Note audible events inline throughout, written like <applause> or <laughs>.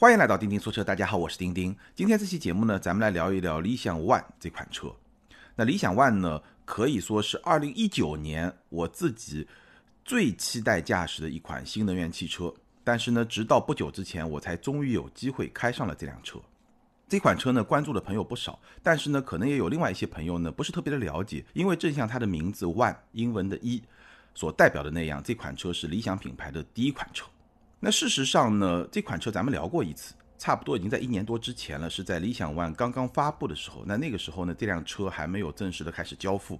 欢迎来到钉钉说车，大家好，我是钉钉。今天这期节目呢，咱们来聊一聊理想 ONE 这款车。那理想 ONE 呢，可以说是二零一九年我自己最期待驾驶的一款新能源汽车。但是呢，直到不久之前，我才终于有机会开上了这辆车。这款车呢，关注的朋友不少，但是呢，可能也有另外一些朋友呢，不是特别的了解。因为正像它的名字 ONE 英文的一所代表的那样，这款车是理想品牌的第一款车。那事实上呢，这款车咱们聊过一次，差不多已经在一年多之前了，是在理想 ONE 刚刚发布的时候。那那个时候呢，这辆车还没有正式的开始交付。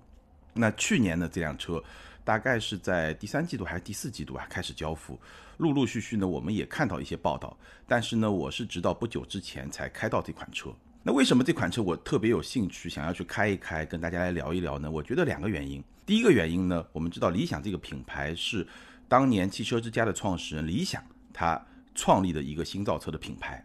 那去年呢，这辆车大概是在第三季度还是第四季度啊开始交付，陆陆续续呢，我们也看到一些报道。但是呢，我是直到不久之前才开到这款车。那为什么这款车我特别有兴趣，想要去开一开，跟大家来聊一聊呢？我觉得两个原因。第一个原因呢，我们知道理想这个品牌是。当年汽车之家的创始人理想，他创立的一个新造车的品牌。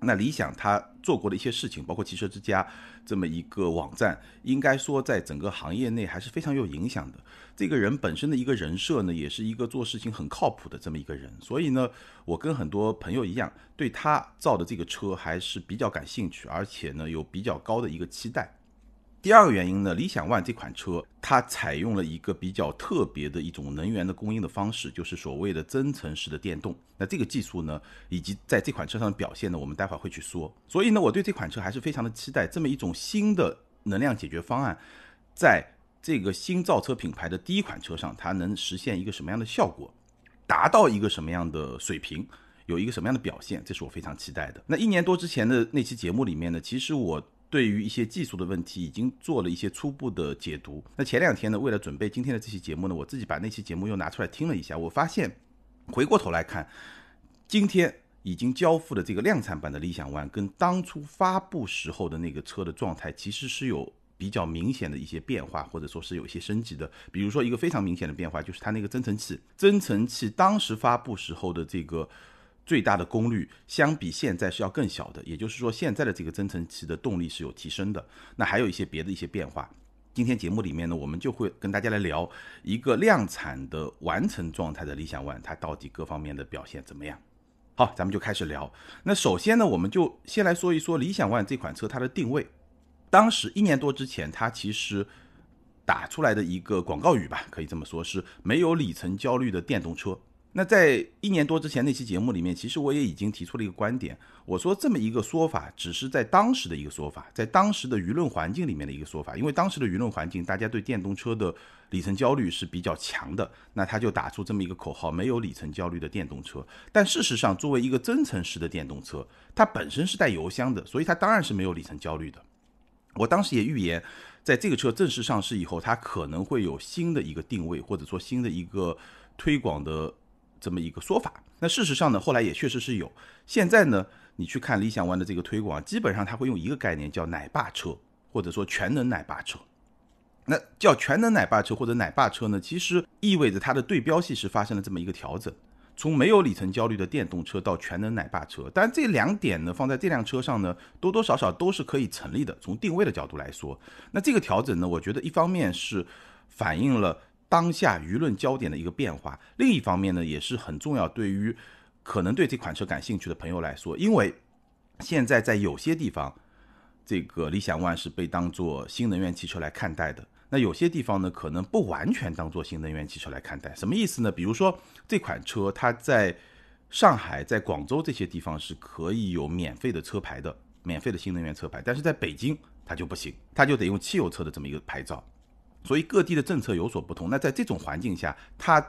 那理想他做过的一些事情，包括汽车之家这么一个网站，应该说在整个行业内还是非常有影响的。这个人本身的一个人设呢，也是一个做事情很靠谱的这么一个人。所以呢，我跟很多朋友一样，对他造的这个车还是比较感兴趣，而且呢，有比较高的一个期待。第二个原因呢，理想 ONE 这款车它采用了一个比较特别的一种能源的供应的方式，就是所谓的增程式的电动。那这个技术呢，以及在这款车上的表现呢，我们待会儿会去说。所以呢，我对这款车还是非常的期待。这么一种新的能量解决方案，在这个新造车品牌的第一款车上，它能实现一个什么样的效果，达到一个什么样的水平，有一个什么样的表现，这是我非常期待的。那一年多之前的那期节目里面呢，其实我。对于一些技术的问题，已经做了一些初步的解读。那前两天呢，为了准备今天的这期节目呢，我自己把那期节目又拿出来听了一下。我发现，回过头来看，今天已经交付的这个量产版的理想 ONE，跟当初发布时候的那个车的状态，其实是有比较明显的一些变化，或者说是有一些升级的。比如说一个非常明显的变化，就是它那个增程器，增程器当时发布时候的这个。最大的功率相比现在是要更小的，也就是说现在的这个增程器的动力是有提升的。那还有一些别的一些变化。今天节目里面呢，我们就会跟大家来聊一个量产的完成状态的理想 ONE，它到底各方面的表现怎么样？好，咱们就开始聊。那首先呢，我们就先来说一说理想 ONE 这款车它的定位。当时一年多之前，它其实打出来的一个广告语吧，可以这么说，是没有里程焦虑的电动车。那在一年多之前那期节目里面，其实我也已经提出了一个观点，我说这么一个说法只是在当时的一个说法，在当时的舆论环境里面的一个说法，因为当时的舆论环境，大家对电动车的里程焦虑是比较强的，那他就打出这么一个口号，没有里程焦虑的电动车。但事实上，作为一个增程式的电动车，它本身是带油箱的，所以它当然是没有里程焦虑的。我当时也预言，在这个车正式上市以后，它可能会有新的一个定位，或者说新的一个推广的。这么一个说法，那事实上呢，后来也确实是有。现在呢，你去看理想 ONE 的这个推广，基本上它会用一个概念叫“奶爸车”或者说“全能奶爸车”。那叫“全能奶爸车”或者“奶爸车”呢，其实意味着它的对标系是发生了这么一个调整，从没有里程焦虑的电动车到全能奶爸车。但这两点呢，放在这辆车上呢，多多少少都是可以成立的。从定位的角度来说，那这个调整呢，我觉得一方面是反映了。当下舆论焦点的一个变化，另一方面呢，也是很重要。对于可能对这款车感兴趣的朋友来说，因为现在在有些地方，这个理想 ONE 是被当做新能源汽车来看待的。那有些地方呢，可能不完全当做新能源汽车来看待。什么意思呢？比如说这款车，它在上海、在广州这些地方是可以有免费的车牌的，免费的新能源车牌，但是在北京它就不行，它就得用汽油车的这么一个牌照。所以各地的政策有所不同，那在这种环境下，它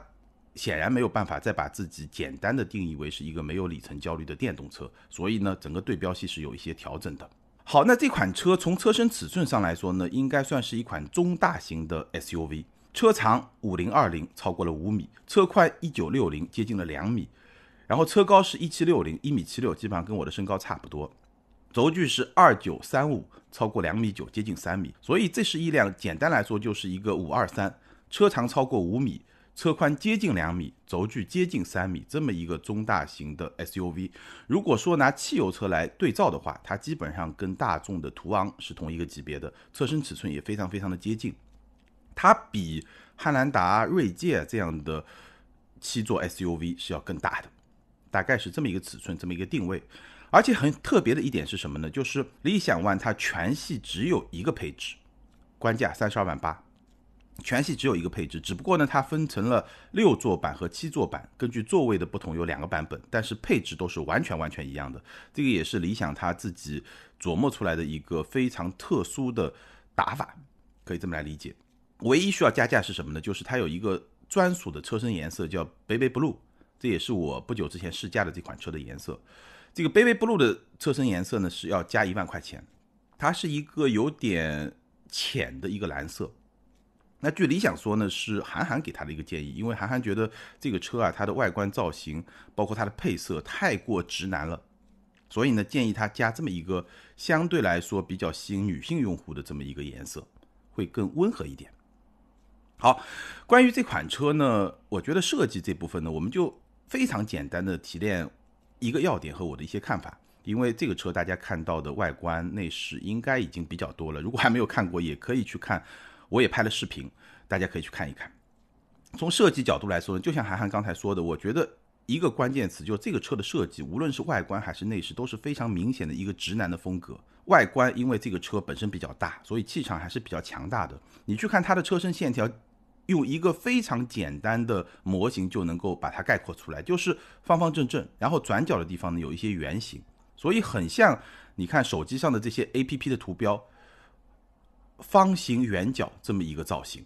显然没有办法再把自己简单的定义为是一个没有里程焦虑的电动车。所以呢，整个对标系是有一些调整的。好，那这款车从车身尺寸上来说呢，应该算是一款中大型的 SUV，车长五零二零，超过了五米，车宽一九六零，接近了两米，然后车高是一七六零，一米七六，基本上跟我的身高差不多。轴距是二九三五，超过两米九，接近三米，所以这是一辆简单来说就是一个五二三，车长超过五米，车宽接近两米，轴距接近三米，这么一个中大型的 SUV。如果说拿汽油车来对照的话，它基本上跟大众的途昂是同一个级别的，车身尺寸也非常非常的接近。它比汉兰达、锐界这样的七座 SUV 是要更大的，大概是这么一个尺寸，这么一个定位。而且很特别的一点是什么呢？就是理想 ONE 它全系只有一个配置，官价三十二万八，全系只有一个配置。只不过呢，它分成了六座版和七座版，根据座位的不同有两个版本，但是配置都是完全完全一样的。这个也是理想它自己琢磨出来的一个非常特殊的打法，可以这么来理解。唯一需要加价是什么呢？就是它有一个专属的车身颜色叫 Baby Blue，这也是我不久之前试驾的这款车的颜色。这个 Baby Blue 的车身颜色呢是要加一万块钱，它是一个有点浅的一个蓝色。那据理想说呢，是韩寒给他的一个建议，因为韩寒觉得这个车啊，它的外观造型，包括它的配色太过直男了，所以呢，建议他加这么一个相对来说比较吸引女性用户的这么一个颜色，会更温和一点。好，关于这款车呢，我觉得设计这部分呢，我们就非常简单的提炼。一个要点和我的一些看法，因为这个车大家看到的外观内饰应该已经比较多了。如果还没有看过，也可以去看，我也拍了视频，大家可以去看一看。从设计角度来说，就像韩寒刚才说的，我觉得一个关键词就是这个车的设计，无论是外观还是内饰，都是非常明显的一个直男的风格。外观因为这个车本身比较大，所以气场还是比较强大的。你去看它的车身线条。用一个非常简单的模型就能够把它概括出来，就是方方正正，然后转角的地方呢有一些圆形，所以很像你看手机上的这些 A P P 的图标，方形圆角这么一个造型，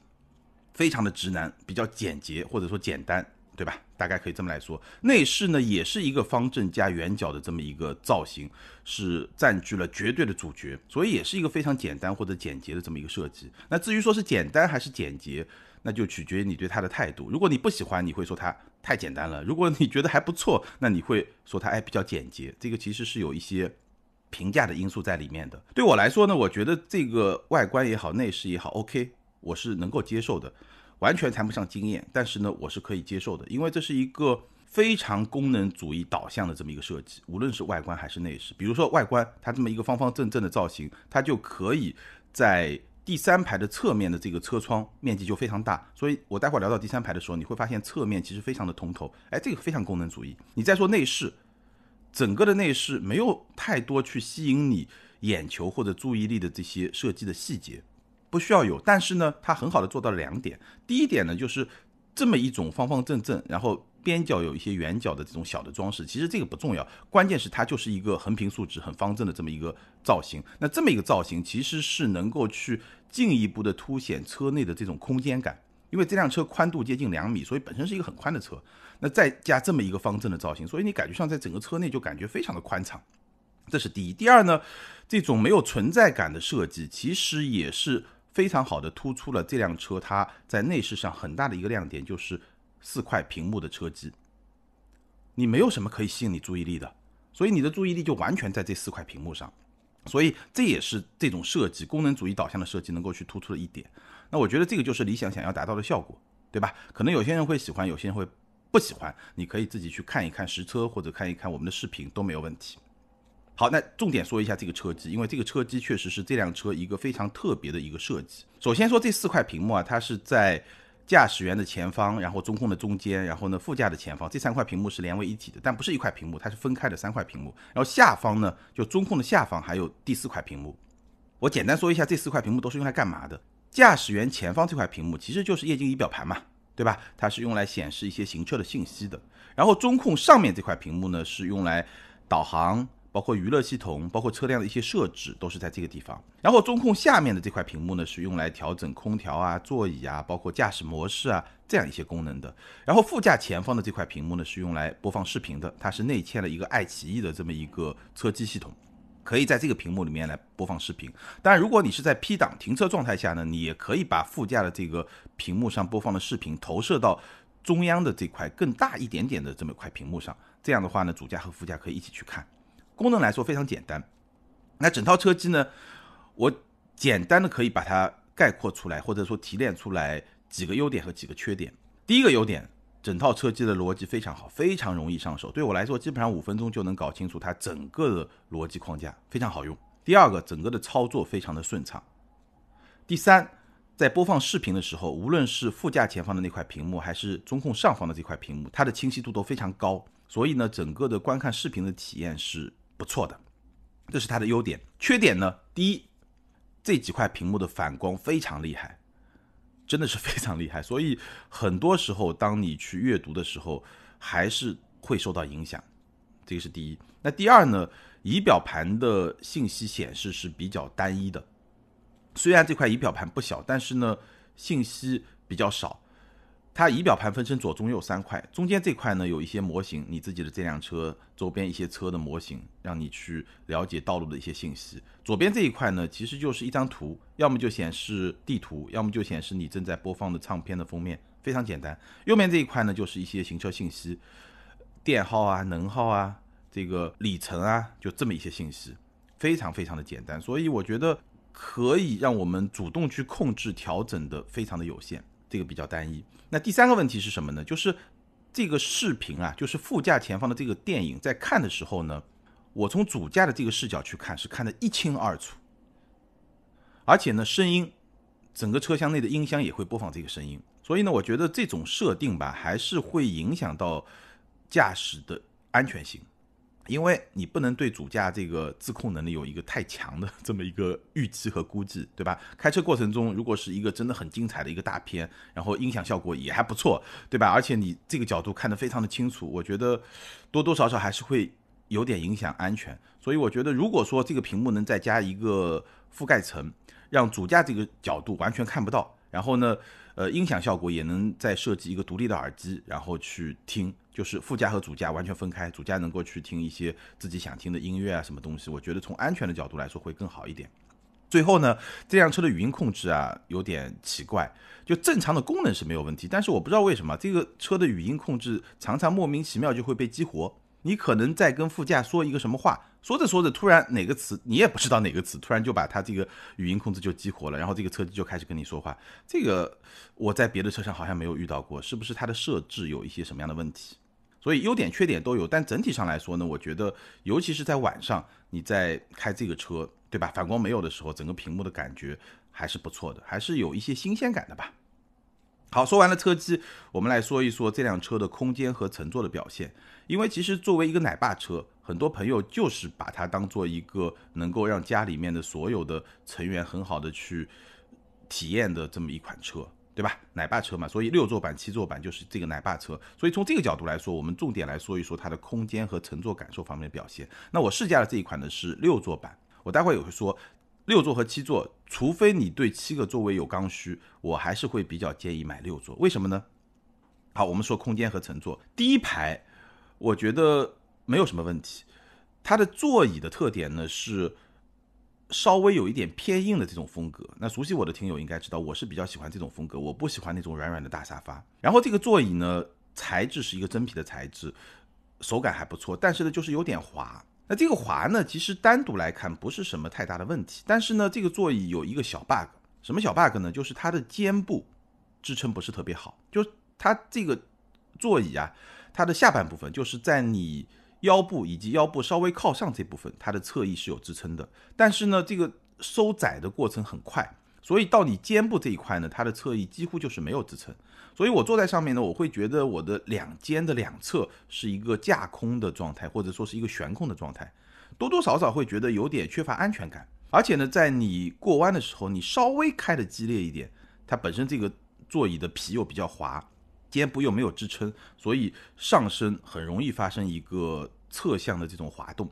非常的直男，比较简洁或者说简单，对吧？大概可以这么来说。内饰呢也是一个方正加圆角的这么一个造型，是占据了绝对的主角，所以也是一个非常简单或者简洁的这么一个设计。那至于说是简单还是简洁？那就取决于你对它的态度。如果你不喜欢，你会说它太简单了；如果你觉得还不错，那你会说它哎比较简洁。这个其实是有一些评价的因素在里面的。对我来说呢，我觉得这个外观也好，内饰也好，OK，我是能够接受的，完全谈不上惊艳，但是呢，我是可以接受的，因为这是一个非常功能主义导向的这么一个设计，无论是外观还是内饰。比如说外观，它这么一个方方正正的造型，它就可以在。第三排的侧面的这个车窗面积就非常大，所以我待会儿聊到第三排的时候，你会发现侧面其实非常的通透，哎，这个非常功能主义。你再说内饰，整个的内饰没有太多去吸引你眼球或者注意力的这些设计的细节，不需要有，但是呢，它很好的做到了两点。第一点呢，就是这么一种方方正正，然后。边角有一些圆角的这种小的装饰，其实这个不重要，关键是它就是一个横平竖直、很方正的这么一个造型。那这么一个造型，其实是能够去进一步的凸显车内的这种空间感，因为这辆车宽度接近两米，所以本身是一个很宽的车。那再加这么一个方正的造型，所以你感觉上在整个车内就感觉非常的宽敞。这是第一。第二呢，这种没有存在感的设计，其实也是非常好的突出了这辆车它在内饰上很大的一个亮点，就是。四块屏幕的车机，你没有什么可以吸引你注意力的，所以你的注意力就完全在这四块屏幕上，所以这也是这种设计功能主义导向的设计能够去突出的一点。那我觉得这个就是理想想要达到的效果，对吧？可能有些人会喜欢，有些人会不喜欢，你可以自己去看一看实车或者看一看我们的视频都没有问题。好，那重点说一下这个车机，因为这个车机确实是这辆车一个非常特别的一个设计。首先说这四块屏幕啊，它是在。驾驶员的前方，然后中控的中间，然后呢副驾的前方，这三块屏幕是连为一体的，但不是一块屏幕，它是分开的三块屏幕。然后下方呢，就中控的下方还有第四块屏幕。我简单说一下，这四块屏幕都是用来干嘛的？驾驶员前方这块屏幕其实就是液晶仪表盘嘛，对吧？它是用来显示一些行车的信息的。然后中控上面这块屏幕呢，是用来导航。包括娱乐系统，包括车辆的一些设置，都是在这个地方。然后中控下面的这块屏幕呢，是用来调整空调啊、座椅啊，包括驾驶模式啊这样一些功能的。然后副驾前方的这块屏幕呢，是用来播放视频的，它是内嵌了一个爱奇艺的这么一个车机系统，可以在这个屏幕里面来播放视频。当然，如果你是在 P 档停车状态下呢，你也可以把副驾的这个屏幕上播放的视频投射到中央的这块更大一点点的这么一块屏幕上，这样的话呢，主驾和副驾可以一起去看。功能来说非常简单，那整套车机呢，我简单的可以把它概括出来，或者说提炼出来几个优点和几个缺点。第一个优点，整套车机的逻辑非常好，非常容易上手。对我来说，基本上五分钟就能搞清楚它整个的逻辑框架，非常好用。第二个，整个的操作非常的顺畅。第三，在播放视频的时候，无论是副驾前方的那块屏幕，还是中控上方的这块屏幕，它的清晰度都非常高，所以呢，整个的观看视频的体验是。不错的，这是它的优点。缺点呢，第一，这几块屏幕的反光非常厉害，真的是非常厉害，所以很多时候当你去阅读的时候，还是会受到影响。这个是第一。那第二呢，仪表盘的信息显示是比较单一的，虽然这块仪表盘不小，但是呢，信息比较少。它仪表盘分成左中右三块，中间这块呢有一些模型，你自己的这辆车周边一些车的模型，让你去了解道路的一些信息。左边这一块呢，其实就是一张图，要么就显示地图，要么就显示你正在播放的唱片的封面，非常简单。右面这一块呢，就是一些行车信息，电耗啊、能耗啊、这个里程啊，就这么一些信息，非常非常的简单。所以我觉得可以让我们主动去控制调整的，非常的有限。这个比较单一。那第三个问题是什么呢？就是这个视频啊，就是副驾前方的这个电影，在看的时候呢，我从主驾的这个视角去看，是看得一清二楚。而且呢，声音，整个车厢内的音箱也会播放这个声音。所以呢，我觉得这种设定吧，还是会影响到驾驶的安全性。因为你不能对主驾这个自控能力有一个太强的 <laughs> 这么一个预期和估计，对吧？开车过程中，如果是一个真的很精彩的一个大片，然后音响效果也还不错，对吧？而且你这个角度看得非常的清楚，我觉得多多少少还是会有点影响安全。所以我觉得，如果说这个屏幕能再加一个覆盖层，让主驾这个角度完全看不到，然后呢？呃，音响效果也能再设计一个独立的耳机，然后去听，就是副驾和主驾完全分开，主驾能够去听一些自己想听的音乐啊，什么东西，我觉得从安全的角度来说会更好一点。最后呢，这辆车的语音控制啊有点奇怪，就正常的功能是没有问题，但是我不知道为什么这个车的语音控制常常莫名其妙就会被激活。你可能在跟副驾说一个什么话，说着说着，突然哪个词你也不知道哪个词，突然就把它这个语音控制就激活了，然后这个车机就开始跟你说话。这个我在别的车上好像没有遇到过，是不是它的设置有一些什么样的问题？所以优点缺点都有，但整体上来说呢，我觉得尤其是在晚上你在开这个车，对吧？反光没有的时候，整个屏幕的感觉还是不错的，还是有一些新鲜感的吧。好，说完了车机，我们来说一说这辆车的空间和乘坐的表现。因为其实作为一个奶爸车，很多朋友就是把它当做一个能够让家里面的所有的成员很好的去体验的这么一款车，对吧？奶爸车嘛，所以六座版、七座版就是这个奶爸车。所以从这个角度来说，我们重点来说一说它的空间和乘坐感受方面的表现。那我试驾的这一款呢是六座版，我待会也会说。六座和七座，除非你对七个座位有刚需，我还是会比较建议买六座。为什么呢？好，我们说空间和乘坐，第一排我觉得没有什么问题。它的座椅的特点呢是稍微有一点偏硬的这种风格。那熟悉我的听友应该知道，我是比较喜欢这种风格，我不喜欢那种软软的大沙发。然后这个座椅呢，材质是一个真皮的材质，手感还不错，但是呢就是有点滑。那这个滑呢，其实单独来看不是什么太大的问题，但是呢，这个座椅有一个小 bug，什么小 bug 呢？就是它的肩部支撑不是特别好，就它这个座椅啊，它的下半部分就是在你腰部以及腰部稍微靠上这部分，它的侧翼是有支撑的，但是呢，这个收窄的过程很快，所以到你肩部这一块呢，它的侧翼几乎就是没有支撑。所以我坐在上面呢，我会觉得我的两肩的两侧是一个架空的状态，或者说是一个悬空的状态，多多少少会觉得有点缺乏安全感。而且呢，在你过弯的时候，你稍微开的激烈一点，它本身这个座椅的皮又比较滑，肩部又没有支撑，所以上身很容易发生一个侧向的这种滑动。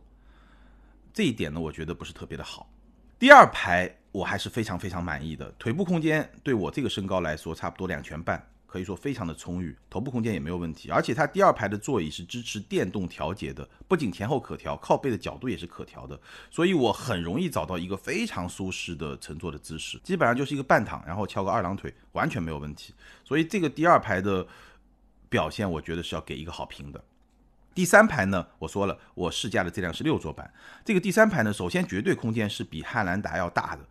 这一点呢，我觉得不是特别的好。第二排我还是非常非常满意的，腿部空间对我这个身高来说，差不多两拳半。可以说非常的充裕，头部空间也没有问题，而且它第二排的座椅是支持电动调节的，不仅前后可调，靠背的角度也是可调的，所以我很容易找到一个非常舒适的乘坐的姿势，基本上就是一个半躺，然后翘个二郎腿，完全没有问题。所以这个第二排的表现，我觉得是要给一个好评的。第三排呢，我说了，我试驾的这辆是六座版，这个第三排呢，首先绝对空间是比汉兰达要大的，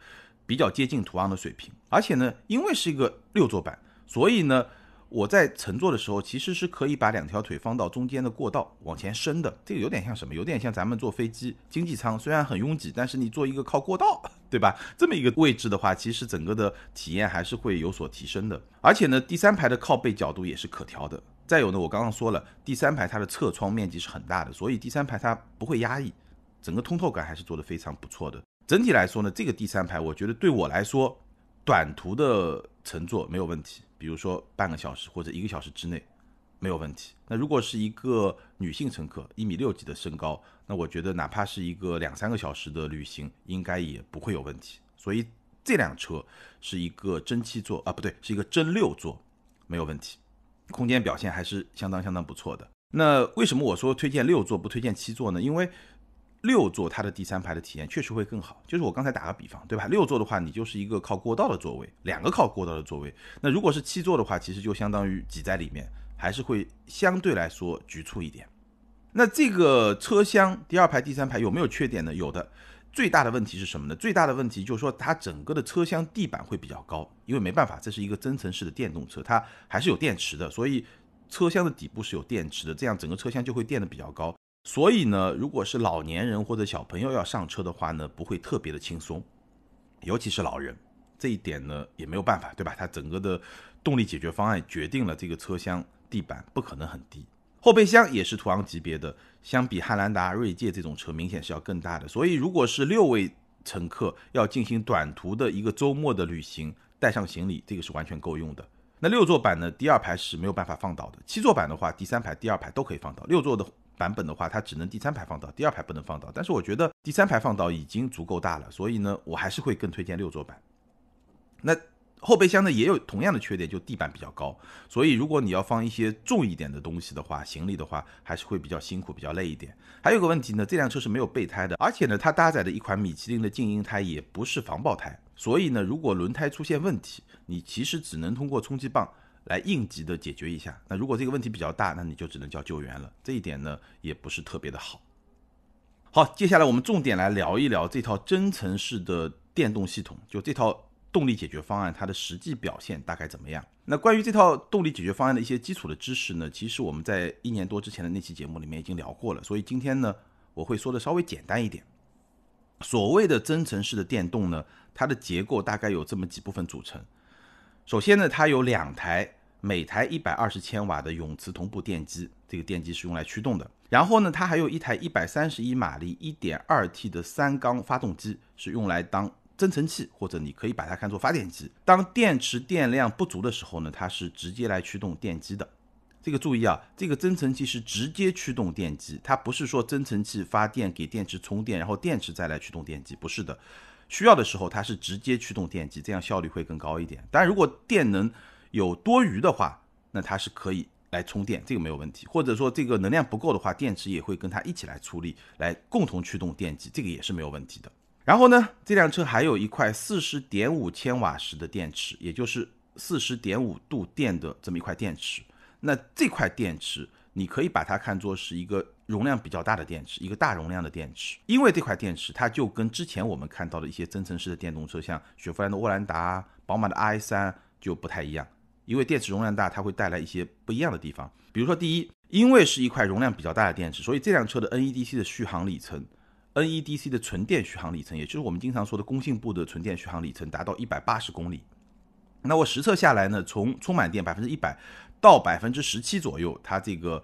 比较接近途昂的水平，而且呢，因为是一个六座版。所以呢，我在乘坐的时候，其实是可以把两条腿放到中间的过道往前伸的。这个有点像什么？有点像咱们坐飞机经济舱，虽然很拥挤，但是你坐一个靠过道，<laughs> 对吧？这么一个位置的话，其实整个的体验还是会有所提升的。而且呢，第三排的靠背角度也是可调的。再有呢，我刚刚说了，第三排它的侧窗面积是很大的，所以第三排它不会压抑。整个通透感还是做得非常不错的。整体来说呢，这个第三排我觉得对我来说，短途的乘坐没有问题，比如说半个小时或者一个小时之内没有问题。那如果是一个女性乘客，一米六几的身高，那我觉得哪怕是一个两三个小时的旅行，应该也不会有问题。所以这辆车是一个真七座啊，不对，是一个真六座，没有问题，空间表现还是相当相当不错的。那为什么我说推荐六座不推荐七座呢？因为六座它的第三排的体验确实会更好。就是我刚才打个比方，对吧？六座的话，你就是一个靠过道的座位，两个靠过道的座位。那如果是七座的话，其实就相当于挤在里面，还是会相对来说局促一点。那这个车厢第二排、第三排有没有缺点呢？有的。最大的问题是什么呢？最大的问题就是说它整个的车厢地板会比较高，因为没办法，这是一个增程式的电动车，它还是有电池的，所以。车厢的底部是有电池的，这样整个车厢就会垫的比较高。所以呢，如果是老年人或者小朋友要上车的话呢，不会特别的轻松，尤其是老人，这一点呢也没有办法，对吧？它整个的动力解决方案决定了这个车厢地板不可能很低。后备箱也是途昂级别的，相比汉兰达、锐界这种车，明显是要更大的。所以如果是六位乘客要进行短途的一个周末的旅行，带上行李，这个是完全够用的。那六座版呢？第二排是没有办法放倒的。七座版的话，第三排、第二排都可以放倒。六座的版本的话，它只能第三排放倒，第二排不能放倒。但是我觉得第三排放倒已经足够大了，所以呢，我还是会更推荐六座版。那后备箱呢也有同样的缺点，就地板比较高，所以如果你要放一些重一点的东西的话，行李的话还是会比较辛苦、比较累一点。还有个问题呢，这辆车是没有备胎的，而且呢，它搭载的一款米其林的静音胎也不是防爆胎。所以呢，如果轮胎出现问题，你其实只能通过充气棒来应急的解决一下。那如果这个问题比较大，那你就只能叫救援了。这一点呢，也不是特别的好。好，接下来我们重点来聊一聊这套增程式的电动系统，就这套动力解决方案，它的实际表现大概怎么样？那关于这套动力解决方案的一些基础的知识呢，其实我们在一年多之前的那期节目里面已经聊过了，所以今天呢，我会说的稍微简单一点。所谓的增程式的电动呢，它的结构大概有这么几部分组成。首先呢，它有两台每台一百二十千瓦的永磁同步电机，这个电机是用来驱动的。然后呢，它还有一台一百三十一马力一点二 T 的三缸发动机，是用来当增程器，或者你可以把它看作发电机。当电池电量不足的时候呢，它是直接来驱动电机的。这个注意啊，这个增程器是直接驱动电机，它不是说增程器发电给电池充电，然后电池再来驱动电机，不是的。需要的时候它是直接驱动电机，这样效率会更高一点。当然，如果电能有多余的话，那它是可以来充电，这个没有问题。或者说这个能量不够的话，电池也会跟它一起来出力，来共同驱动电机，这个也是没有问题的。然后呢，这辆车还有一块四十点五千瓦时的电池，也就是四十点五度电的这么一块电池。那这块电池，你可以把它看作是一个容量比较大的电池，一个大容量的电池。因为这块电池，它就跟之前我们看到的一些增程式的电动车，像雪佛兰的沃兰达、宝马的 i3 就不太一样。因为电池容量大，它会带来一些不一样的地方。比如说，第一，因为是一块容量比较大的电池，所以这辆车的 NEDC 的续航里程，NEDC 的纯电续航里程，也就是我们经常说的工信部的纯电续航里程，达到一百八十公里。那我实测下来呢，从充满电百分之一百。到百分之十七左右，它这个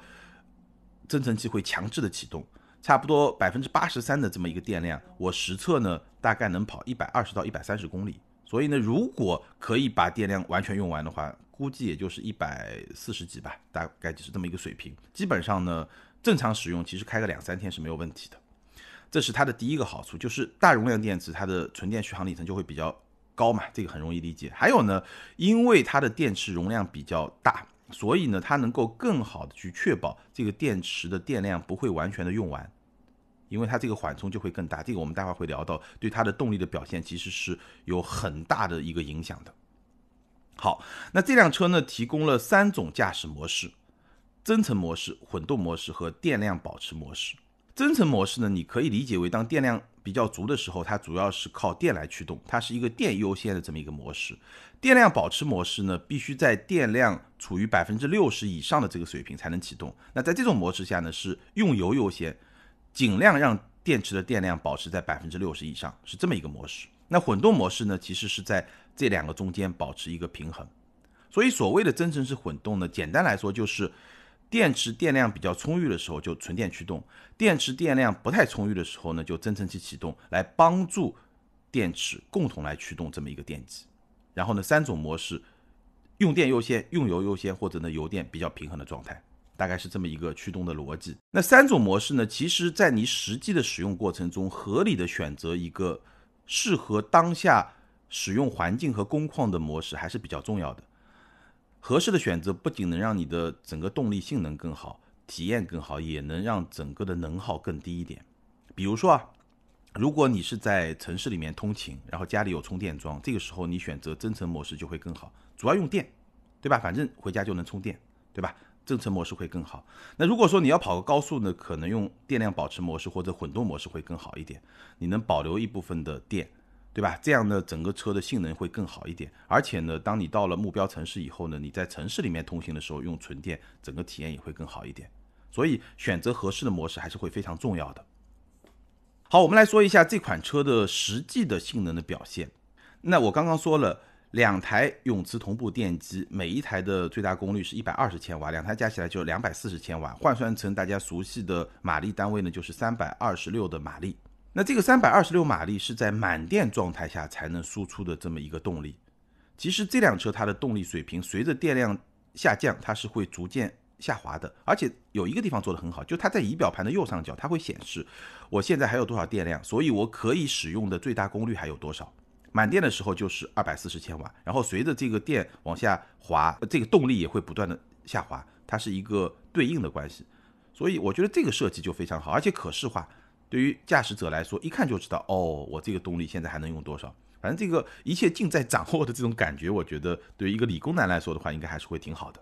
增程器会强制的启动，差不多百分之八十三的这么一个电量，我实测呢大概能跑一百二十到一百三十公里。所以呢，如果可以把电量完全用完的话，估计也就是一百四十几吧，大概就是这么一个水平。基本上呢，正常使用其实开个两三天是没有问题的。这是它的第一个好处，就是大容量电池它的纯电续航里程就会比较高嘛，这个很容易理解。还有呢，因为它的电池容量比较大。所以呢，它能够更好的去确保这个电池的电量不会完全的用完，因为它这个缓冲就会更大。这个我们待会儿会聊到，对它的动力的表现其实是有很大的一个影响的。好，那这辆车呢，提供了三种驾驶模式：增程模式、混动模式和电量保持模式。增程模式呢，你可以理解为当电量比较足的时候，它主要是靠电来驱动，它是一个电优先的这么一个模式。电量保持模式呢，必须在电量处于百分之六十以上的这个水平才能启动。那在这种模式下呢，是用油优先，尽量让电池的电量保持在百分之六十以上，是这么一个模式。那混动模式呢，其实是在这两个中间保持一个平衡。所以所谓的增程式混动呢，简单来说就是。电池电量比较充裕的时候就纯电驱动，电池电量不太充裕的时候呢就增程器启动，来帮助电池共同来驱动这么一个电机。然后呢，三种模式，用电优先、用油优先，或者呢油电比较平衡的状态，大概是这么一个驱动的逻辑。那三种模式呢，其实在你实际的使用过程中，合理的选择一个适合当下使用环境和工况的模式还是比较重要的。合适的选择不仅能让你的整个动力性能更好、体验更好，也能让整个的能耗更低一点。比如说啊。如果你是在城市里面通勤，然后家里有充电桩，这个时候你选择增程模式就会更好，主要用电，对吧？反正回家就能充电，对吧？增程模式会更好。那如果说你要跑个高速呢，可能用电量保持模式或者混动模式会更好一点，你能保留一部分的电，对吧？这样呢，整个车的性能会更好一点。而且呢，当你到了目标城市以后呢，你在城市里面通行的时候用纯电，整个体验也会更好一点。所以选择合适的模式还是会非常重要的。好，我们来说一下这款车的实际的性能的表现。那我刚刚说了，两台永磁同步电机，每一台的最大功率是一百二十千瓦，两台加起来就两百四十千瓦，换算成大家熟悉的马力单位呢，就是三百二十六的马力。那这个三百二十六马力是在满电状态下才能输出的这么一个动力。其实这辆车它的动力水平随着电量下降，它是会逐渐。下滑的，而且有一个地方做得很好，就它在仪表盘的右上角，它会显示我现在还有多少电量，所以我可以使用的最大功率还有多少。满电的时候就是二百四十千瓦，然后随着这个电往下滑，这个动力也会不断的下滑，它是一个对应的关系。所以我觉得这个设计就非常好，而且可视化，对于驾驶者来说一看就知道，哦，我这个动力现在还能用多少。反正这个一切尽在掌握的这种感觉，我觉得对于一个理工男来说的话，应该还是会挺好的。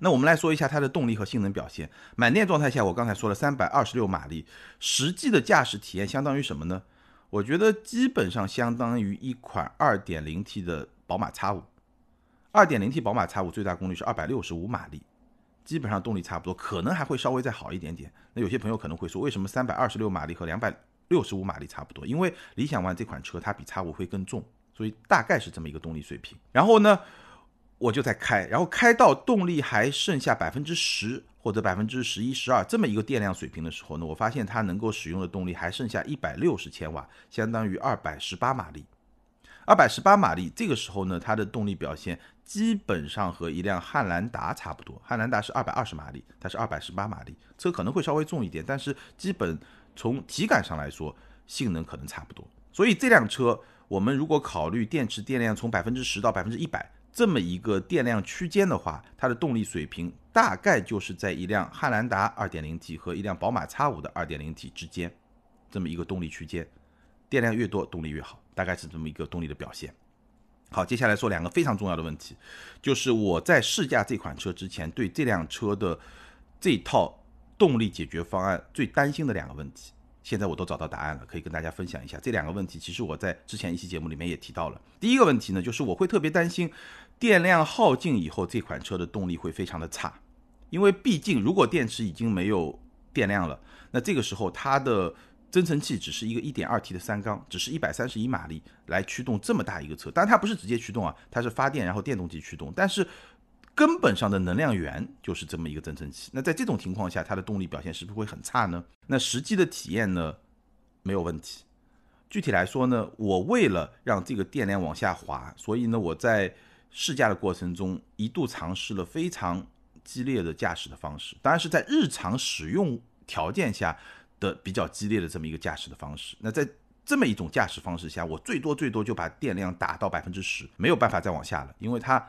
那我们来说一下它的动力和性能表现。满电状态下，我刚才说了三百二十六马力，实际的驾驶体验相当于什么呢？我觉得基本上相当于一款二点零 T 的宝马 X 五。二点零 T 宝马 X 五最大功率是二百六十五马力，基本上动力差不多，可能还会稍微再好一点点。那有些朋友可能会说，为什么三百二十六马力和两百六十五马力差不多？因为理想 ONE 这款车它比叉五会更重，所以大概是这么一个动力水平。然后呢？我就在开，然后开到动力还剩下百分之十或者百分之十一、十二这么一个电量水平的时候呢，我发现它能够使用的动力还剩下一百六十千瓦，相当于二百十八马力。二百十八马力，这个时候呢，它的动力表现基本上和一辆汉兰达差不多。汉兰达是二百二十马力，它是二百十八马力，车可能会稍微重一点，但是基本从体感上来说，性能可能差不多。所以这辆车，我们如果考虑电池电量从百分之十到百分之一百。这么一个电量区间的话，它的动力水平大概就是在一辆汉兰达 2.0T 和一辆宝马 X5 的 2.0T 之间，这么一个动力区间，电量越多动力越好，大概是这么一个动力的表现。好，接下来说两个非常重要的问题，就是我在试驾这款车之前，对这辆车的这套动力解决方案最担心的两个问题。现在我都找到答案了，可以跟大家分享一下这两个问题。其实我在之前一期节目里面也提到了。第一个问题呢，就是我会特别担心电量耗尽以后，这款车的动力会非常的差，因为毕竟如果电池已经没有电量了，那这个时候它的增程器只是一个 1.2T 的三缸，只是一百三十一马力来驱动这么大一个车，当然它不是直接驱动啊，它是发电然后电动机驱动，但是。根本上的能量源就是这么一个增程器，那在这种情况下，它的动力表现是不是会很差呢？那实际的体验呢，没有问题。具体来说呢，我为了让这个电量往下滑，所以呢，我在试驾的过程中一度尝试了非常激烈的驾驶的方式，当然是在日常使用条件下的比较激烈的这么一个驾驶的方式。那在这么一种驾驶方式下，我最多最多就把电量打到百分之十，没有办法再往下了，因为它。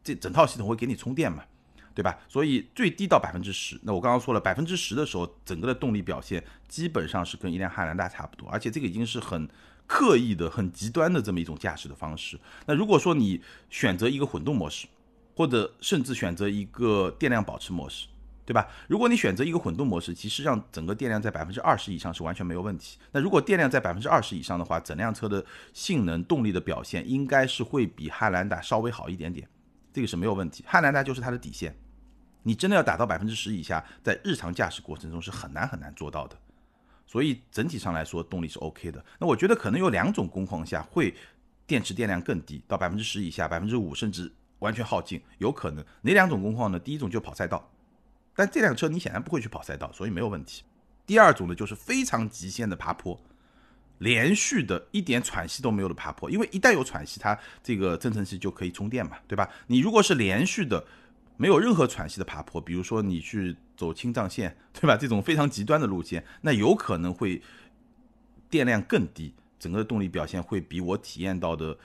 这整套系统会给你充电嘛，对吧？所以最低到百分之十。那我刚刚说了，百分之十的时候，整个的动力表现基本上是跟一辆汉兰达差不多，而且这个已经是很刻意的、很极端的这么一种驾驶的方式。那如果说你选择一个混动模式，或者甚至选择一个电量保持模式，对吧？如果你选择一个混动模式，其实让整个电量在百分之二十以上是完全没有问题。那如果电量在百分之二十以上的话，整辆车的性能、动力的表现应该是会比汉兰达稍微好一点点。这个是没有问题，汉兰达就是它的底线。你真的要打到百分之十以下，在日常驾驶过程中是很难很难做到的。所以整体上来说，动力是 OK 的。那我觉得可能有两种工况下会电池电量更低，到百分之十以下、百分之五甚至完全耗尽，有可能哪两种工况呢？第一种就跑赛道，但这辆车你显然不会去跑赛道，所以没有问题。第二种呢，就是非常极限的爬坡，连续的一点喘息都没有的爬坡，因为一旦有喘息，它这个增程器就可以充电嘛，对吧？你如果是连续的，没有任何喘息的爬坡，比如说你去走青藏线，对吧？这种非常极端的路线，那有可能会电量更低，整个动力表现会比我体验到的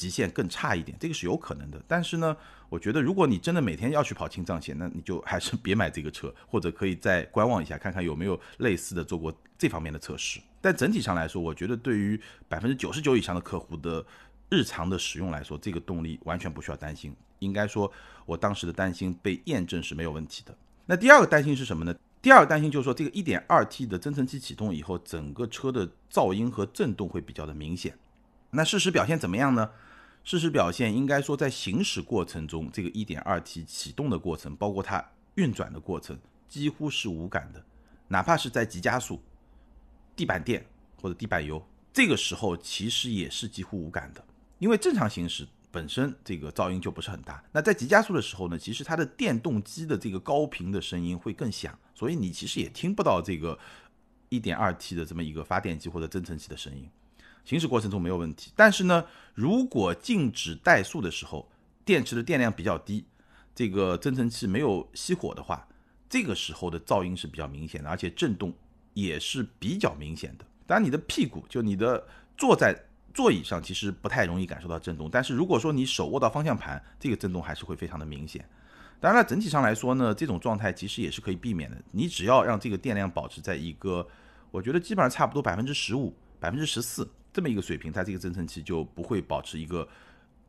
极限更差一点，这个是有可能的。但是呢，我觉得如果你真的每天要去跑青藏线，那你就还是 <laughs> 别买这个车，或者可以再观望一下，看看有没有类似的做过这方面的测试。但整体上来说，我觉得对于百分之九十九以上的客户的日常的使用来说，这个动力完全不需要担心。应该说，我当时的担心被验证是没有问题的。那第二个担心是什么呢？第二个担心就是说，这个 1.2T 的增程器启动以后，整个车的噪音和震动会比较的明显。那事实表现怎么样呢？事实表现应该说，在行驶过程中，这个 1.2T 启动的过程，包括它运转的过程，几乎是无感的。哪怕是在急加速、地板电或者地板油，这个时候其实也是几乎无感的，因为正常行驶。本身这个噪音就不是很大，那在急加速的时候呢，其实它的电动机的这个高频的声音会更响，所以你其实也听不到这个一点二 T 的这么一个发电机或者增程器的声音。行驶过程中没有问题，但是呢，如果静止怠速的时候，电池的电量比较低，这个增程器没有熄火的话，这个时候的噪音是比较明显的，而且震动也是比较明显的。当然，你的屁股就你的坐在。座椅上其实不太容易感受到震动，但是如果说你手握到方向盘，这个震动还是会非常的明显。当然了，整体上来说呢，这种状态其实也是可以避免的。你只要让这个电量保持在一个，我觉得基本上差不多百分之十五、百分之十四这么一个水平，它这个增程器就不会保持一个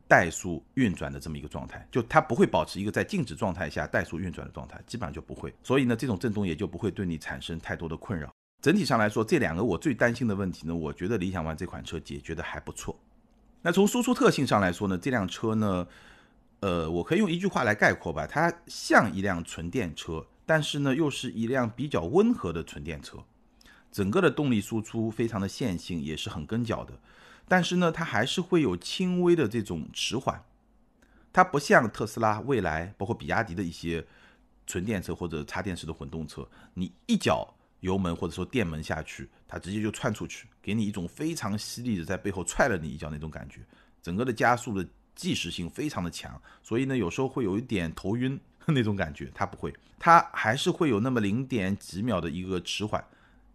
怠速运转的这么一个状态，就它不会保持一个在静止状态下怠速运转的状态，基本上就不会。所以呢，这种震动也就不会对你产生太多的困扰。整体上来说，这两个我最担心的问题呢，我觉得理想 ONE 这款车解决的还不错。那从输出特性上来说呢，这辆车呢，呃，我可以用一句话来概括吧，它像一辆纯电车，但是呢，又是一辆比较温和的纯电车。整个的动力输出非常的线性，也是很跟脚的。但是呢，它还是会有轻微的这种迟缓。它不像特斯拉、蔚来，包括比亚迪的一些纯电车或者插电式的混动车，你一脚。油门或者说电门下去，它直接就窜出去，给你一种非常犀利的在背后踹了你一脚那种感觉，整个的加速的即时性非常的强，所以呢有时候会有一点头晕那种感觉，它不会，它还是会有那么零点几秒的一个迟缓，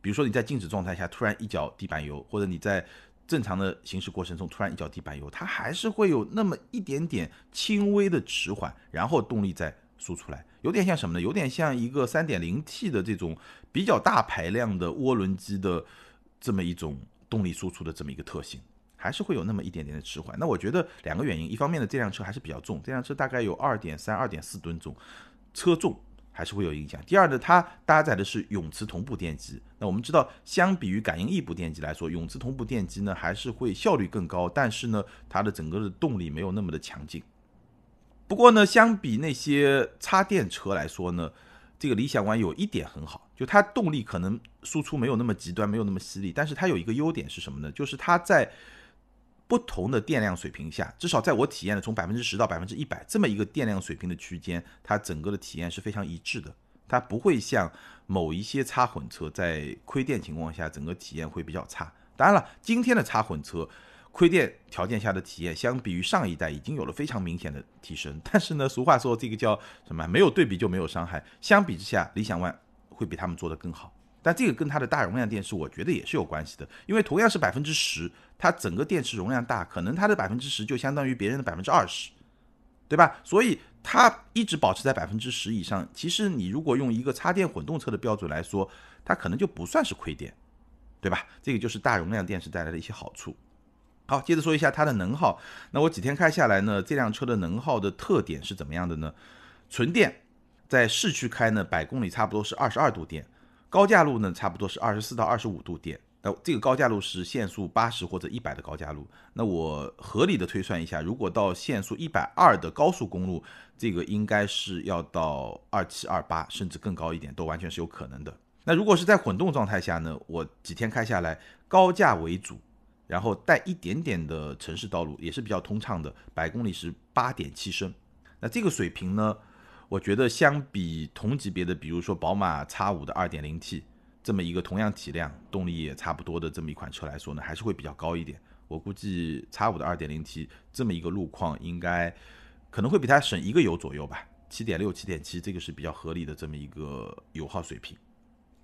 比如说你在静止状态下突然一脚地板油，或者你在正常的行驶过程中突然一脚地板油，它还是会有那么一点点轻微的迟缓，然后动力再输出来。有点像什么呢？有点像一个三点零 T 的这种比较大排量的涡轮机的这么一种动力输出的这么一个特性，还是会有那么一点点的迟缓。那我觉得两个原因，一方面呢，这辆车还是比较重，这辆车大概有二点三、二点四吨重，车重还是会有影响。第二呢，它搭载的是永磁同步电机。那我们知道，相比于感应异步电机来说，永磁同步电机呢还是会效率更高，但是呢，它的整个的动力没有那么的强劲。不过呢，相比那些插电车来说呢，这个理想 ONE 有一点很好，就它动力可能输出没有那么极端，没有那么犀利，但是它有一个优点是什么呢？就是它在不同的电量水平下，至少在我体验的从百分之十到百分之一百这么一个电量水平的区间，它整个的体验是非常一致的，它不会像某一些插混车在亏电情况下，整个体验会比较差。当然了，今天的插混车。亏电条件下的体验，相比于上一代已经有了非常明显的提升。<laughs> 但是呢，俗话说这个叫什么？没有对比就没有伤害。相比之下，理想 ONE 会比他们做得更好。但这个跟它的大容量电池，我觉得也是有关系的。因为同样是百分之十，它整个电池容量大，可能它的百分之十就相当于别人的百分之二十，对吧？所以它一直保持在百分之十以上。其实你如果用一个插电混动车的标准来说，它可能就不算是亏电，对吧？这个就是大容量电池带来的一些好处。好，接着说一下它的能耗。那我几天开下来呢，这辆车的能耗的特点是怎么样的呢？纯电在市区开呢，百公里差不多是二十二度电，高架路呢差不多是二十四到二十五度电。那这个高架路是限速八十或者一百的高架路。那我合理的推算一下，如果到限速一百二的高速公路，这个应该是要到二七二八，甚至更高一点，都完全是有可能的。那如果是在混动状态下呢，我几天开下来，高架为主。然后带一点点的城市道路也是比较通畅的，百公里是八点七升。那这个水平呢，我觉得相比同级别的，比如说宝马 X 五的 2.0T 这么一个同样体量、动力也差不多的这么一款车来说呢，还是会比较高一点。我估计 X 五的 2.0T 这么一个路况，应该可能会比它省一个油左右吧，七点六、七点七，这个是比较合理的这么一个油耗水平。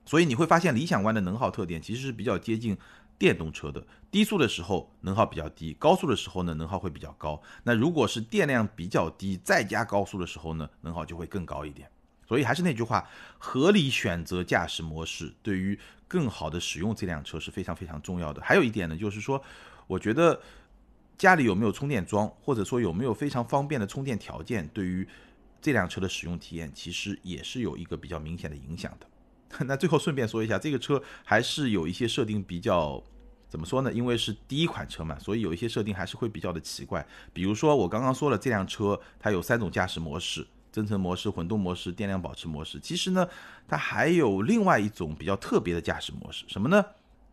所以你会发现，理想 ONE 的能耗特点其实是比较接近电动车的。低速的时候能耗比较低，高速的时候呢能耗会比较高。那如果是电量比较低，再加高速的时候呢，能耗就会更高一点。所以还是那句话，合理选择驾驶模式，对于更好的使用这辆车是非常非常重要的。还有一点呢，就是说，我觉得家里有没有充电桩，或者说有没有非常方便的充电条件，对于这辆车的使用体验，其实也是有一个比较明显的影响的。<laughs> 那最后顺便说一下，这个车还是有一些设定比较，怎么说呢？因为是第一款车嘛，所以有一些设定还是会比较的奇怪。比如说我刚刚说了，这辆车它有三种驾驶模式：增程模式、混动模式、电量保持模式。其实呢，它还有另外一种比较特别的驾驶模式，什么呢？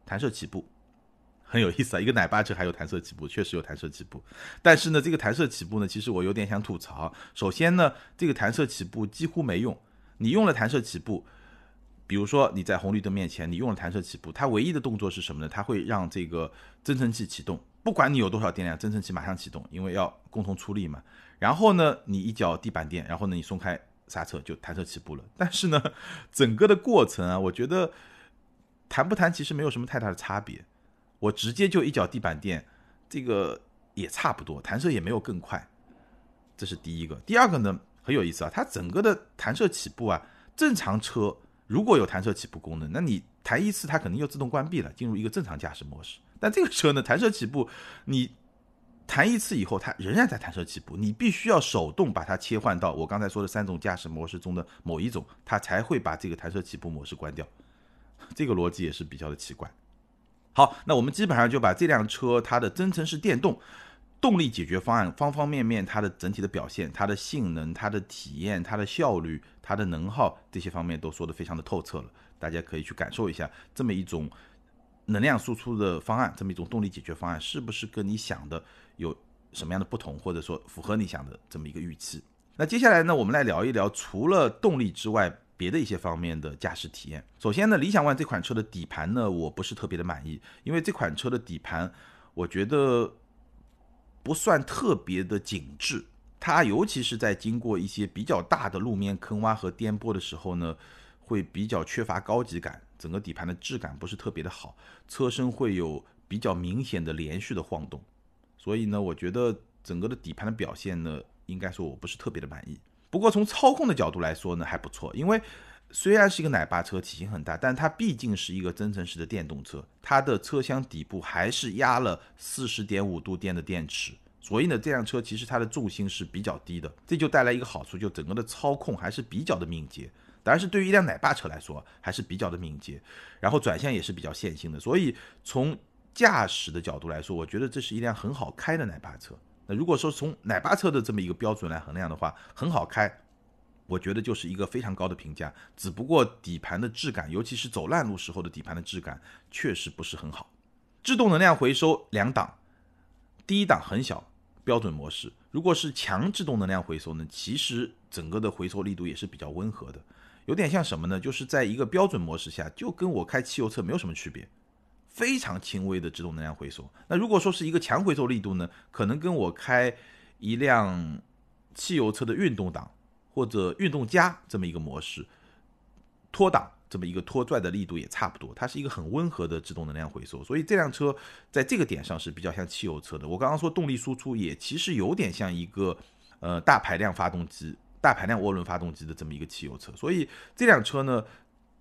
弹射起步，<laughs> 很有意思啊！一个奶爸车还有弹射起步，确实有弹射起步。但是呢，这个弹射起步呢，其实我有点想吐槽。首先呢，这个弹射起步几乎没用，你用了弹射起步。比如说你在红绿灯面前，你用了弹射起步，它唯一的动作是什么呢？它会让这个增程器启动，不管你有多少电量，增程器马上启动，因为要共同出力嘛。然后呢，你一脚地板垫，然后呢你松开刹车就弹射起步了。但是呢，整个的过程啊，我觉得弹不弹其实没有什么太大的差别。我直接就一脚地板垫，这个也差不多，弹射也没有更快。这是第一个。第二个呢，很有意思啊，它整个的弹射起步啊，正常车。如果有弹射起步功能，那你弹一次它肯定又自动关闭了，进入一个正常驾驶模式。但这个车呢，弹射起步，你弹一次以后，它仍然在弹射起步，你必须要手动把它切换到我刚才说的三种驾驶模式中的某一种，它才会把这个弹射起步模式关掉。这个逻辑也是比较的奇怪。好，那我们基本上就把这辆车它的增程式电动。动力解决方案方方面面，它的整体的表现、它的性能、它的体验、它的效率、它的能耗这些方面都说得非常的透彻了。大家可以去感受一下，这么一种能量输出的方案，这么一种动力解决方案，是不是跟你想的有什么样的不同，或者说符合你想的这么一个预期？那接下来呢，我们来聊一聊除了动力之外，别的一些方面的驾驶体验。首先呢，理想 ONE 这款车的底盘呢，我不是特别的满意，因为这款车的底盘，我觉得。不算特别的紧致，它尤其是在经过一些比较大的路面坑洼和颠簸的时候呢，会比较缺乏高级感，整个底盘的质感不是特别的好，车身会有比较明显的连续的晃动，所以呢，我觉得整个的底盘的表现呢，应该说我不是特别的满意。不过从操控的角度来说呢，还不错，因为。虽然是一个奶爸车，体型很大，但它毕竟是一个增程式的电动车，它的车厢底部还是压了四十点五度电的电池，所以呢，这辆车其实它的重心是比较低的，这就带来一个好处，就整个的操控还是比较的敏捷。当然是对于一辆奶爸车来说，还是比较的敏捷，然后转向也是比较线性的，所以从驾驶的角度来说，我觉得这是一辆很好开的奶爸车。那如果说从奶爸车的这么一个标准来衡量的话，很好开。我觉得就是一个非常高的评价，只不过底盘的质感，尤其是走烂路时候的底盘的质感，确实不是很好。制动能量回收两档，第一档很小，标准模式。如果是强制动能量回收呢，其实整个的回收力度也是比较温和的，有点像什么呢？就是在一个标准模式下，就跟我开汽油车没有什么区别，非常轻微的制动能量回收。那如果说是一个强回收力度呢，可能跟我开一辆汽油车的运动档。或者运动加这么一个模式，拖档这么一个拖拽的力度也差不多，它是一个很温和的制动能量回收，所以这辆车在这个点上是比较像汽油车的。我刚刚说动力输出也其实有点像一个呃大排量发动机、大排量涡轮发动机的这么一个汽油车，所以这辆车呢，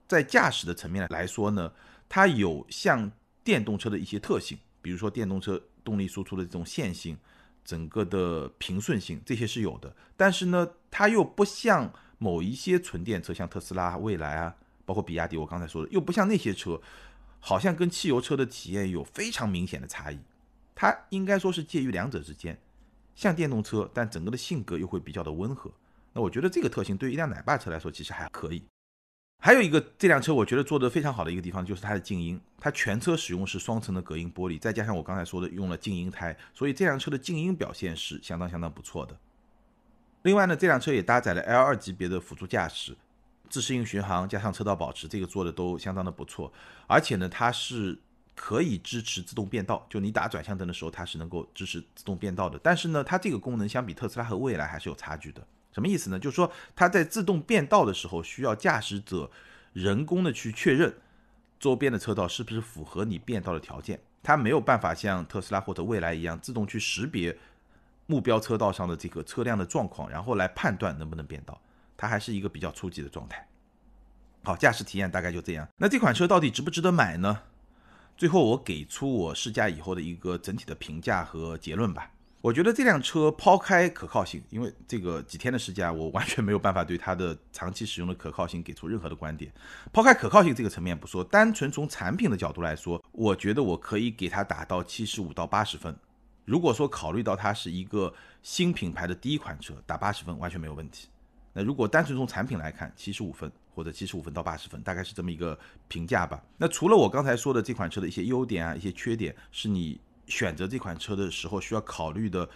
在驾驶的层面来说呢，它有像电动车的一些特性，比如说电动车动力输出的这种线性。整个的平顺性这些是有的，但是呢，它又不像某一些纯电车，像特斯拉、蔚来啊，包括比亚迪，我刚才说的，又不像那些车，好像跟汽油车的体验有非常明显的差异。它应该说是介于两者之间，像电动车，但整个的性格又会比较的温和。那我觉得这个特性对于一辆奶爸车来说，其实还可以。还有一个这辆车我觉得做的非常好的一个地方就是它的静音，它全车使用是双层的隔音玻璃，再加上我刚才说的用了静音胎，所以这辆车的静音表现是相当相当不错的。另外呢，这辆车也搭载了 L 二级别的辅助驾驶，自适应巡航加上车道保持，这个做的都相当的不错。而且呢，它是可以支持自动变道，就你打转向灯的时候，它是能够支持自动变道的。但是呢，它这个功能相比特斯拉和蔚来还是有差距的。什么意思呢？就是说它在自动变道的时候，需要驾驶者人工的去确认周边的车道是不是符合你变道的条件，它没有办法像特斯拉或者蔚来一样自动去识别。目标车道上的这个车辆的状况，然后来判断能不能变道，它还是一个比较初级的状态。好，驾驶体验大概就这样。那这款车到底值不值得买呢？最后我给出我试驾以后的一个整体的评价和结论吧。我觉得这辆车抛开可靠性，因为这个几天的试驾，我完全没有办法对它的长期使用的可靠性给出任何的观点。抛开可靠性这个层面不说，单纯从产品的角度来说，我觉得我可以给它打到七十五到八十分。如果说考虑到它是一个新品牌的第一款车，打八十分完全没有问题。那如果单纯从产品来看，七十五分或者七十五分到八十分，大概是这么一个评价吧。那除了我刚才说的这款车的一些优点啊、一些缺点，是你选择这款车的时候需要考虑的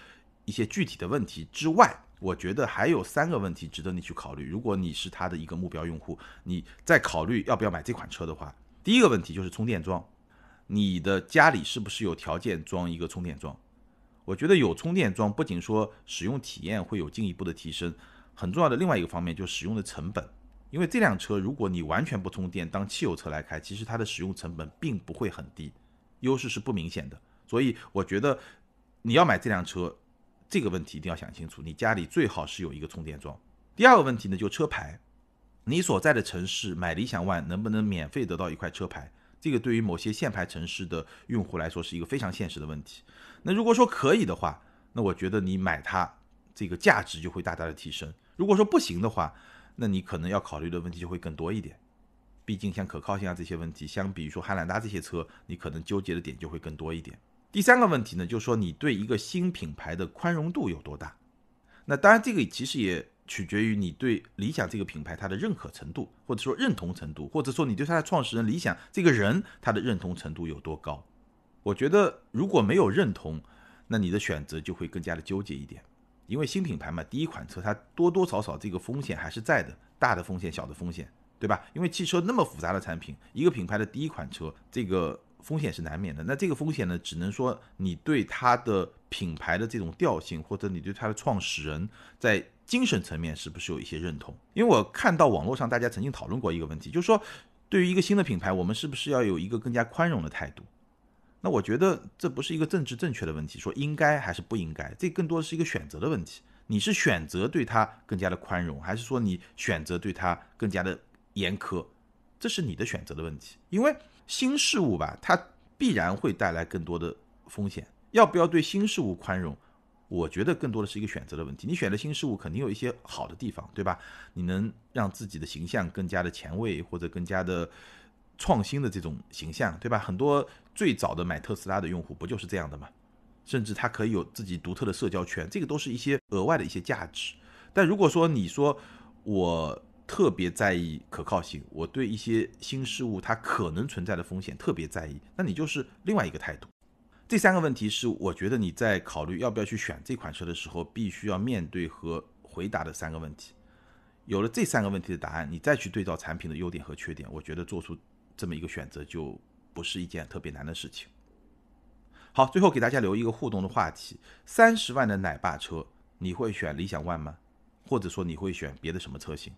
一些具体的问题之外，我觉得还有三个问题值得你去考虑。如果你是它的一个目标用户，你在考虑要不要买这款车的话，第一个问题就是充电桩，你的家里是不是有条件装一个充电桩？我觉得有充电桩，不仅说使用体验会有进一步的提升，很重要的另外一个方面就是使用的成本。因为这辆车如果你完全不充电，当汽油车来开，其实它的使用成本并不会很低，优势是不明显的。所以我觉得你要买这辆车，这个问题一定要想清楚，你家里最好是有一个充电桩。第二个问题呢，就车牌，你所在的城市买理想 ONE 能不能免费得到一块车牌？这个对于某些限牌城市的用户来说是一个非常现实的问题。那如果说可以的话，那我觉得你买它这个价值就会大大的提升。如果说不行的话，那你可能要考虑的问题就会更多一点。毕竟像可靠性啊这些问题，相比于说汉兰达这些车，你可能纠结的点就会更多一点。第三个问题呢，就是说你对一个新品牌的宽容度有多大？那当然这个其实也。取决于你对理想这个品牌它的认可程度，或者说认同程度，或者说你对它的创始人理想这个人他的认同程度有多高。我觉得如果没有认同，那你的选择就会更加的纠结一点。因为新品牌嘛，第一款车它多多少少这个风险还是在的，大的风险、小的风险，对吧？因为汽车那么复杂的产品，一个品牌的第一款车，这个风险是难免的。那这个风险呢，只能说你对它的品牌的这种调性，或者你对它的创始人在。精神层面是不是有一些认同？因为我看到网络上大家曾经讨论过一个问题，就是说对于一个新的品牌，我们是不是要有一个更加宽容的态度？那我觉得这不是一个政治正确的问题，说应该还是不应该，这更多的是一个选择的问题。你是选择对它更加的宽容，还是说你选择对它更加的严苛？这是你的选择的问题。因为新事物吧，它必然会带来更多的风险，要不要对新事物宽容？我觉得更多的是一个选择的问题。你选的新事物肯定有一些好的地方，对吧？你能让自己的形象更加的前卫，或者更加的创新的这种形象，对吧？很多最早的买特斯拉的用户不就是这样的吗？甚至它可以有自己独特的社交圈，这个都是一些额外的一些价值。但如果说你说我特别在意可靠性，我对一些新事物它可能存在的风险特别在意，那你就是另外一个态度。这三个问题是我觉得你在考虑要不要去选这款车的时候，必须要面对和回答的三个问题。有了这三个问题的答案，你再去对照产品的优点和缺点，我觉得做出这么一个选择就不是一件特别难的事情。好，最后给大家留一个互动的话题：三十万的奶爸车，你会选理想 ONE 吗？或者说你会选别的什么车型？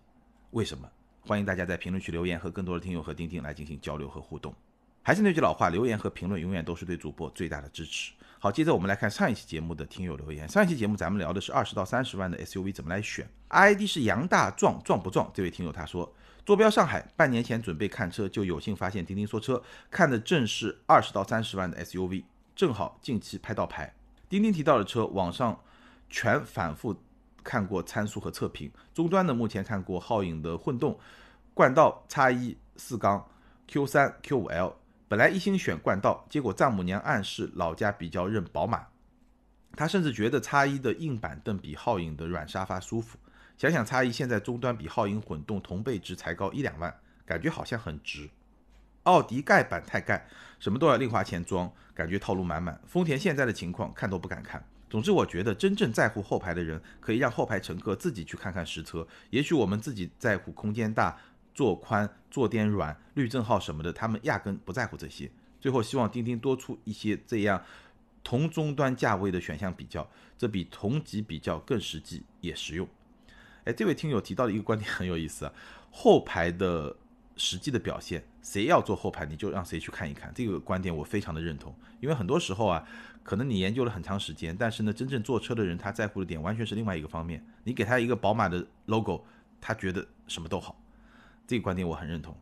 为什么？欢迎大家在评论区留言，和更多的听友和钉钉来进行交流和互动。还是那句老话，留言和评论永远都是对主播最大的支持。好，接着我们来看上一期节目的听友留言。上一期节目咱们聊的是二十到三十万的 SUV 怎么来选。ID 是杨大壮壮不壮？这位听友他说，坐标上海，半年前准备看车，就有幸发现钉钉说车，看的正是二十到三十万的 SUV，正好近期拍到牌。钉钉提到的车，网上全反复看过参数和测评。终端的目前看过皓影的混动、冠道、叉一、四缸、Q 三、Q 五 L。本来一心选冠道，结果丈母娘暗示老家比较认宝马。他甚至觉得叉一的硬板凳比皓影的软沙发舒服。想想叉一现在终端比皓影混动同辈值才高一两万，感觉好像很值。奥迪盖板太盖，什么都要另花钱装，感觉套路满满。丰田现在的情况看都不敢看，总之，我觉得真正在乎后排的人，可以让后排乘客自己去看看实车。也许我们自己在乎空间大、座宽、坐垫软、滤震号什么的，他们压根不在乎这些。最后，希望钉钉多出一些这样同终端价位的选项比较，这比同级比较更实际也实用。哎，这位听友提到的一个观点很有意思啊，后排的实际的表现，谁要坐后排，你就让谁去看一看。这个观点我非常的认同，因为很多时候啊。可能你研究了很长时间，但是呢，真正坐车的人他在乎的点完全是另外一个方面。你给他一个宝马的 logo，他觉得什么都好，这个观点我很认同。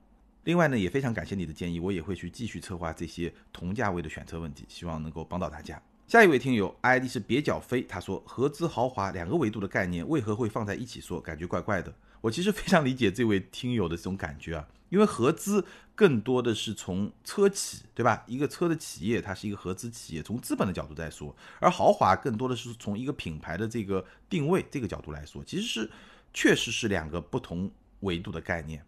另外呢，也非常感谢你的建议，我也会去继续策划这些同价位的选车问题，希望能够帮到大家。下一位听友 ID 是蹩脚飞，他说合资豪华两个维度的概念为何会放在一起说，感觉怪怪的。我其实非常理解这位听友的这种感觉啊。因为合资更多的是从车企，对吧？一个车的企业，它是一个合资企业，从资本的角度在说；而豪华更多的是从一个品牌的这个定位这个角度来说，其实是确实是两个不同维度的概念。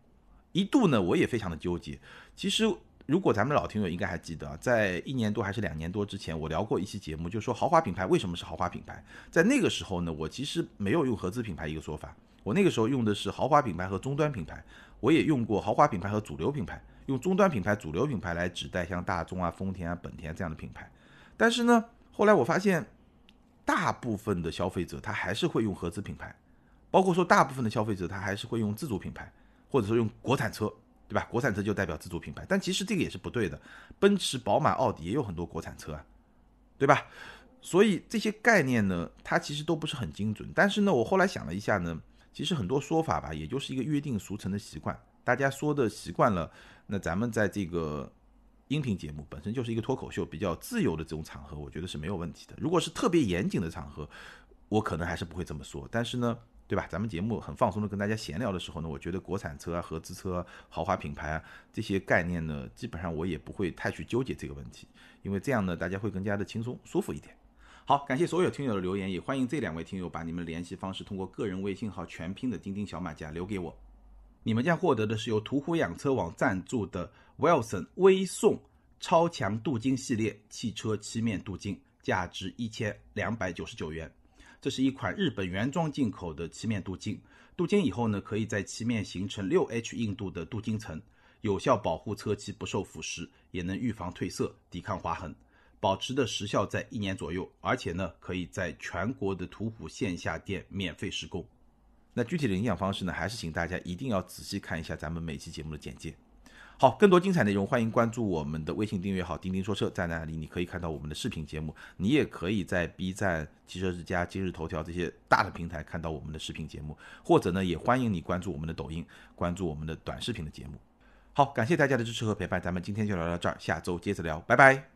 一度呢，我也非常的纠结。其实，如果咱们老听友应该还记得，在一年多还是两年多之前，我聊过一期节目，就说豪华品牌为什么是豪华品牌。在那个时候呢，我其实没有用合资品牌一个说法，我那个时候用的是豪华品牌和终端品牌。我也用过豪华品牌和主流品牌，用终端品牌、主流品牌来指代像大众啊、丰田啊、本田这样的品牌。但是呢，后来我发现，大部分的消费者他还是会用合资品牌，包括说大部分的消费者他还是会用自主品牌，或者说用国产车，对吧？国产车就代表自主品牌，但其实这个也是不对的。奔驰、宝马、奥迪也有很多国产车啊，对吧？所以这些概念呢，它其实都不是很精准。但是呢，我后来想了一下呢。其实很多说法吧，也就是一个约定俗成的习惯，大家说的习惯了。那咱们在这个音频节目本身就是一个脱口秀，比较自由的这种场合，我觉得是没有问题的。如果是特别严谨的场合，我可能还是不会这么说。但是呢，对吧？咱们节目很放松的跟大家闲聊的时候呢，我觉得国产车啊、合资车、豪华品牌啊这些概念呢，基本上我也不会太去纠结这个问题，因为这样呢，大家会更加的轻松舒服一点。好，感谢所有听友的留言，也欢迎这两位听友把你们联系方式通过个人微信号全拼的钉钉小马甲留给我。你们将获得的是由途虎养车网赞助的 Wilson 微送超强镀金系列汽车漆面镀金，价值一千两百九十九元。这是一款日本原装进口的漆面镀金，镀金以后呢，可以在漆面形成六 H 硬度的镀金层，有效保护车漆不受腐蚀，也能预防褪色、抵抗划痕。保持的时效在一年左右，而且呢，可以在全国的途虎线下店免费施工。那具体的领养方式呢，还是请大家一定要仔细看一下咱们每期节目的简介。好，更多精彩内容，欢迎关注我们的微信订阅号“钉钉说车”，在那里你可以看到我们的视频节目，你也可以在 B 站、汽车之家、今日头条这些大的平台看到我们的视频节目，或者呢，也欢迎你关注我们的抖音，关注我们的短视频的节目。好，感谢大家的支持和陪伴，咱们今天就聊到这儿，下周接着聊，拜拜。